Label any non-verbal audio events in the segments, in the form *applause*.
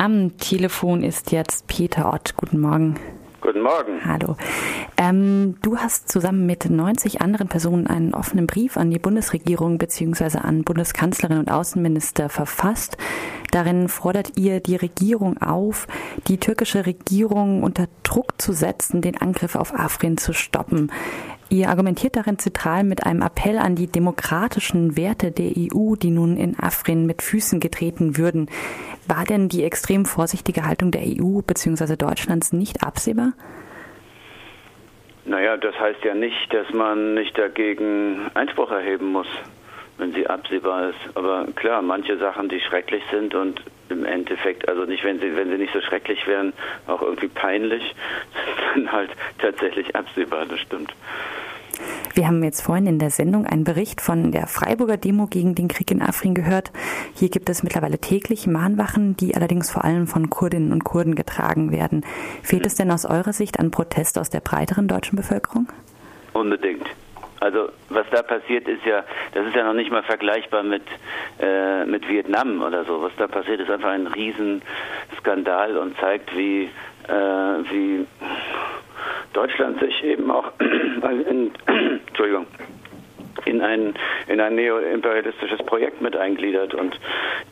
Am Telefon ist jetzt Peter Ott. Guten Morgen. Guten Morgen. Hallo. Ähm, du hast zusammen mit 90 anderen Personen einen offenen Brief an die Bundesregierung bzw. an Bundeskanzlerin und Außenminister verfasst. Darin fordert ihr die Regierung auf, die türkische Regierung unter Druck zu setzen, den Angriff auf Afrin zu stoppen. Ihr argumentiert darin zentral mit einem Appell an die demokratischen Werte der EU, die nun in Afrin mit Füßen getreten würden. War denn die extrem vorsichtige Haltung der EU bzw. Deutschlands nicht absehbar? Naja, das heißt ja nicht, dass man nicht dagegen Einspruch erheben muss, wenn sie absehbar ist. Aber klar, manche Sachen, die schrecklich sind und im Endeffekt, also nicht, wenn sie, wenn sie nicht so schrecklich wären, auch irgendwie peinlich, *laughs* sind dann halt tatsächlich absehbar, das stimmt. Wir haben jetzt vorhin in der Sendung einen Bericht von der Freiburger Demo gegen den Krieg in Afrin gehört. Hier gibt es mittlerweile täglich Mahnwachen, die allerdings vor allem von Kurdinnen und Kurden getragen werden. Fehlt es denn aus eurer Sicht an Protest aus der breiteren deutschen Bevölkerung? Unbedingt. Also was da passiert ist ja, das ist ja noch nicht mal vergleichbar mit, äh, mit Vietnam oder so. Was da passiert ist einfach ein Riesenskandal und zeigt, wie, äh, wie Deutschland sich eben auch *clears throat* in, *clears throat* Entschuldigung, in ein, in ein neoimperialistisches Projekt mit eingliedert und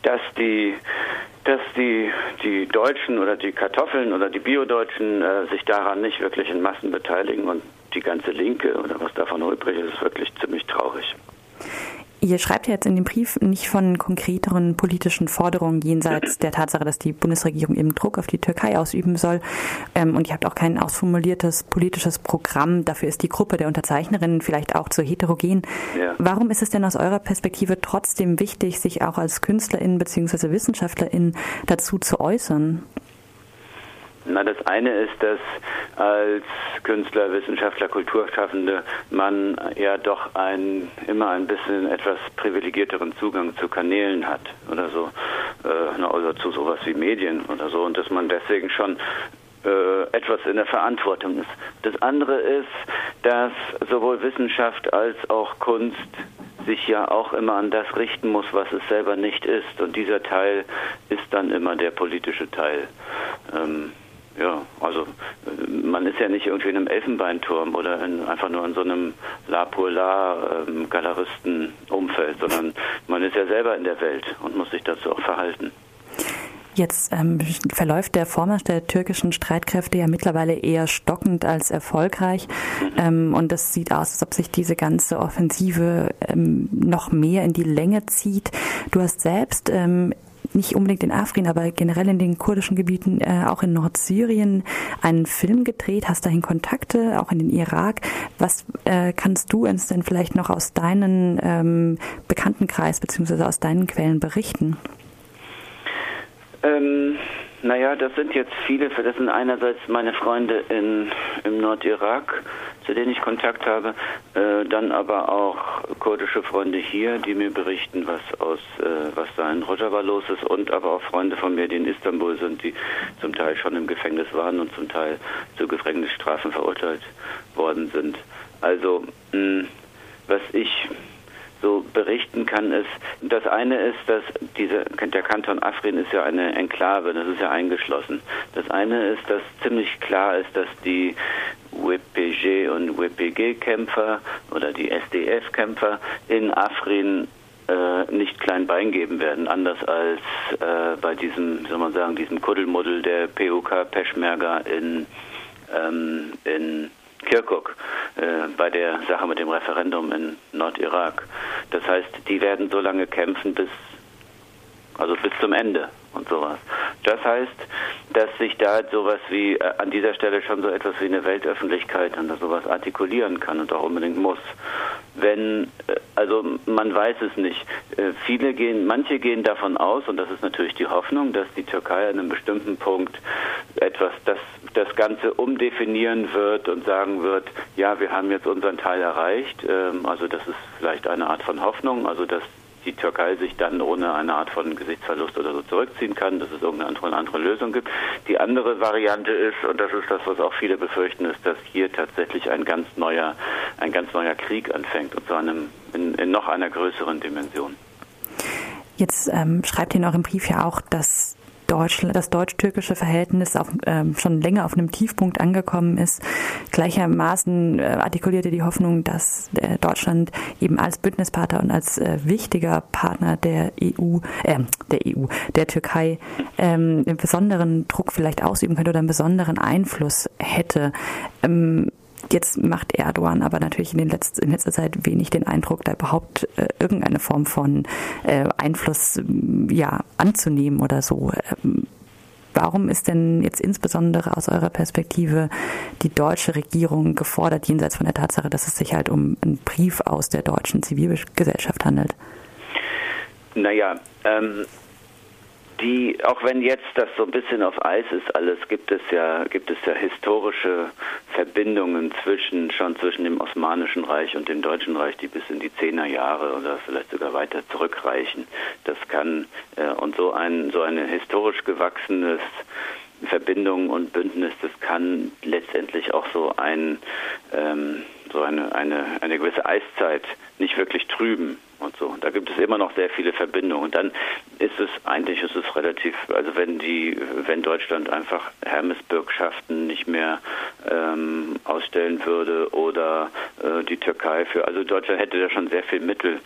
dass die dass die, die Deutschen oder die Kartoffeln oder die Biodeutschen äh, sich daran nicht wirklich in Massen beteiligen und die ganze Linke oder was davon übrig ist, ist wirklich ziemlich traurig. Ihr schreibt ja jetzt in dem Brief nicht von konkreteren politischen Forderungen jenseits der Tatsache, dass die Bundesregierung eben Druck auf die Türkei ausüben soll. Ähm, und ihr habt auch kein ausformuliertes politisches Programm. Dafür ist die Gruppe der Unterzeichnerinnen vielleicht auch zu heterogen. Ja. Warum ist es denn aus eurer Perspektive trotzdem wichtig, sich auch als KünstlerInnen bzw. WissenschaftlerInnen dazu zu äußern? Na, das eine ist, dass als Künstler, Wissenschaftler, Kulturschaffende man ja doch ein, immer ein bisschen etwas privilegierteren Zugang zu Kanälen hat oder so, äh, also zu sowas wie Medien oder so und dass man deswegen schon äh, etwas in der Verantwortung ist. Das andere ist, dass sowohl Wissenschaft als auch Kunst sich ja auch immer an das richten muss, was es selber nicht ist. Und dieser Teil ist dann immer der politische Teil. Ähm, ja, also man ist ja nicht irgendwie in einem Elfenbeinturm oder in, einfach nur in so einem La Polar ähm, Galeristen-Umfeld, sondern man ist ja selber in der Welt und muss sich dazu auch verhalten. Jetzt ähm, verläuft der Vormarsch der türkischen Streitkräfte ja mittlerweile eher stockend als erfolgreich. Mhm. Ähm, und es sieht aus, als ob sich diese ganze Offensive ähm, noch mehr in die Länge zieht. Du hast selbst ähm, nicht unbedingt in Afrin, aber generell in den kurdischen Gebieten, äh, auch in Nordsyrien, einen Film gedreht, hast dahin Kontakte, auch in den Irak. Was äh, kannst du uns denn vielleicht noch aus deinem ähm, Bekanntenkreis beziehungsweise aus deinen Quellen berichten? Ähm, naja, das sind jetzt viele. Das sind einerseits meine Freunde in, im Nordirak, zu denen ich Kontakt habe, äh, dann aber auch kurdische Freunde hier, die mir berichten, was aus äh, was da in Rojava los ist, und aber auch Freunde von mir, die in Istanbul sind, die zum Teil schon im Gefängnis waren und zum Teil zu Gefängnisstrafen verurteilt worden sind. Also mh, was ich so berichten kann, ist, das eine ist, dass diese, der Kanton Afrin ist ja eine Enklave, das ist ja eingeschlossen. Das eine ist, dass ziemlich klar ist, dass die WPG und WPG-Kämpfer oder die SDF-Kämpfer in Afrin äh, nicht klein Bein geben werden, anders als äh, bei diesem, soll man sagen, diesem Kuddelmuddel der PUK Peschmerga in, ähm, in Kirkuk äh, bei der Sache mit dem Referendum in Nordirak. Das heißt, die werden so lange kämpfen, bis also bis zum Ende und sowas. Das heißt, dass sich da sowas wie äh, an dieser Stelle schon so etwas wie eine Weltöffentlichkeit und sowas artikulieren kann und auch unbedingt muss. Wenn, äh, also man weiß es nicht. Äh, viele gehen, manche gehen davon aus, und das ist natürlich die Hoffnung, dass die Türkei an einem bestimmten Punkt etwas, das das Ganze umdefinieren wird und sagen wird, ja, wir haben jetzt unseren Teil erreicht. Ähm, also das ist vielleicht eine Art von Hoffnung, also dass die Türkei sich dann ohne eine Art von Gesichtsverlust oder so zurückziehen kann, dass es irgendeine andere, andere Lösung gibt. Die andere Variante ist, und das ist das, was auch viele befürchten, ist, dass hier tatsächlich ein ganz neuer, ein ganz neuer Krieg anfängt, und zwar in, in, in noch einer größeren Dimension. Jetzt ähm, schreibt ihr in eurem Brief ja auch, dass Deutschland, das deutsch-türkische Verhältnis auf, ähm, schon länger auf einem Tiefpunkt angekommen ist. Gleichermaßen äh, artikulierte die Hoffnung, dass äh, Deutschland eben als Bündnispartner und als äh, wichtiger Partner der EU, äh, der EU, der Türkei ähm, einen besonderen Druck vielleicht ausüben könnte oder einen besonderen Einfluss hätte. Ähm, Jetzt macht Erdogan aber natürlich in, den Letz in letzter Zeit wenig den Eindruck, da überhaupt äh, irgendeine Form von äh, Einfluss ja, anzunehmen oder so. Ähm, warum ist denn jetzt insbesondere aus eurer Perspektive die deutsche Regierung gefordert, jenseits von der Tatsache, dass es sich halt um einen Brief aus der deutschen Zivilgesellschaft handelt? Naja, ähm, die, auch wenn jetzt das so ein bisschen auf Eis ist, alles gibt es ja, gibt es ja historische Verbindungen zwischen, schon zwischen dem Osmanischen Reich und dem Deutschen Reich, die bis in die Zehner Jahre oder vielleicht sogar weiter zurückreichen. Das kann, äh, und so ein, so eine historisch gewachsenes Verbindung und Bündnis, das kann letztendlich auch so ein, ähm, so eine, eine, eine gewisse Eiszeit nicht wirklich trüben und so. Da gibt es immer noch sehr viele Verbindungen. Und dann ist es eigentlich ist es relativ, also wenn die, wenn Deutschland einfach Hermesbürgschaften nicht mehr ähm, ausstellen würde oder äh, die Türkei für, also Deutschland hätte da schon sehr viel Mittel,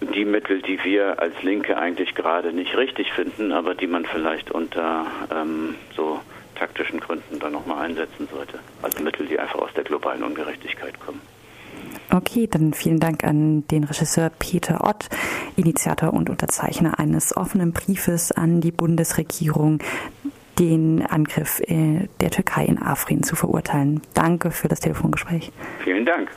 die Mittel, die wir als Linke eigentlich gerade nicht richtig finden, aber die man vielleicht unter ähm, so taktischen Gründen dann nochmal einsetzen sollte. Also Mittel, die einfach aus der globalen Ungerechtigkeit kommen. Okay, dann vielen Dank an den Regisseur Peter Ott, Initiator und Unterzeichner eines offenen Briefes an die Bundesregierung, den Angriff äh, der Türkei in Afrin zu verurteilen. Danke für das Telefongespräch. Vielen Dank.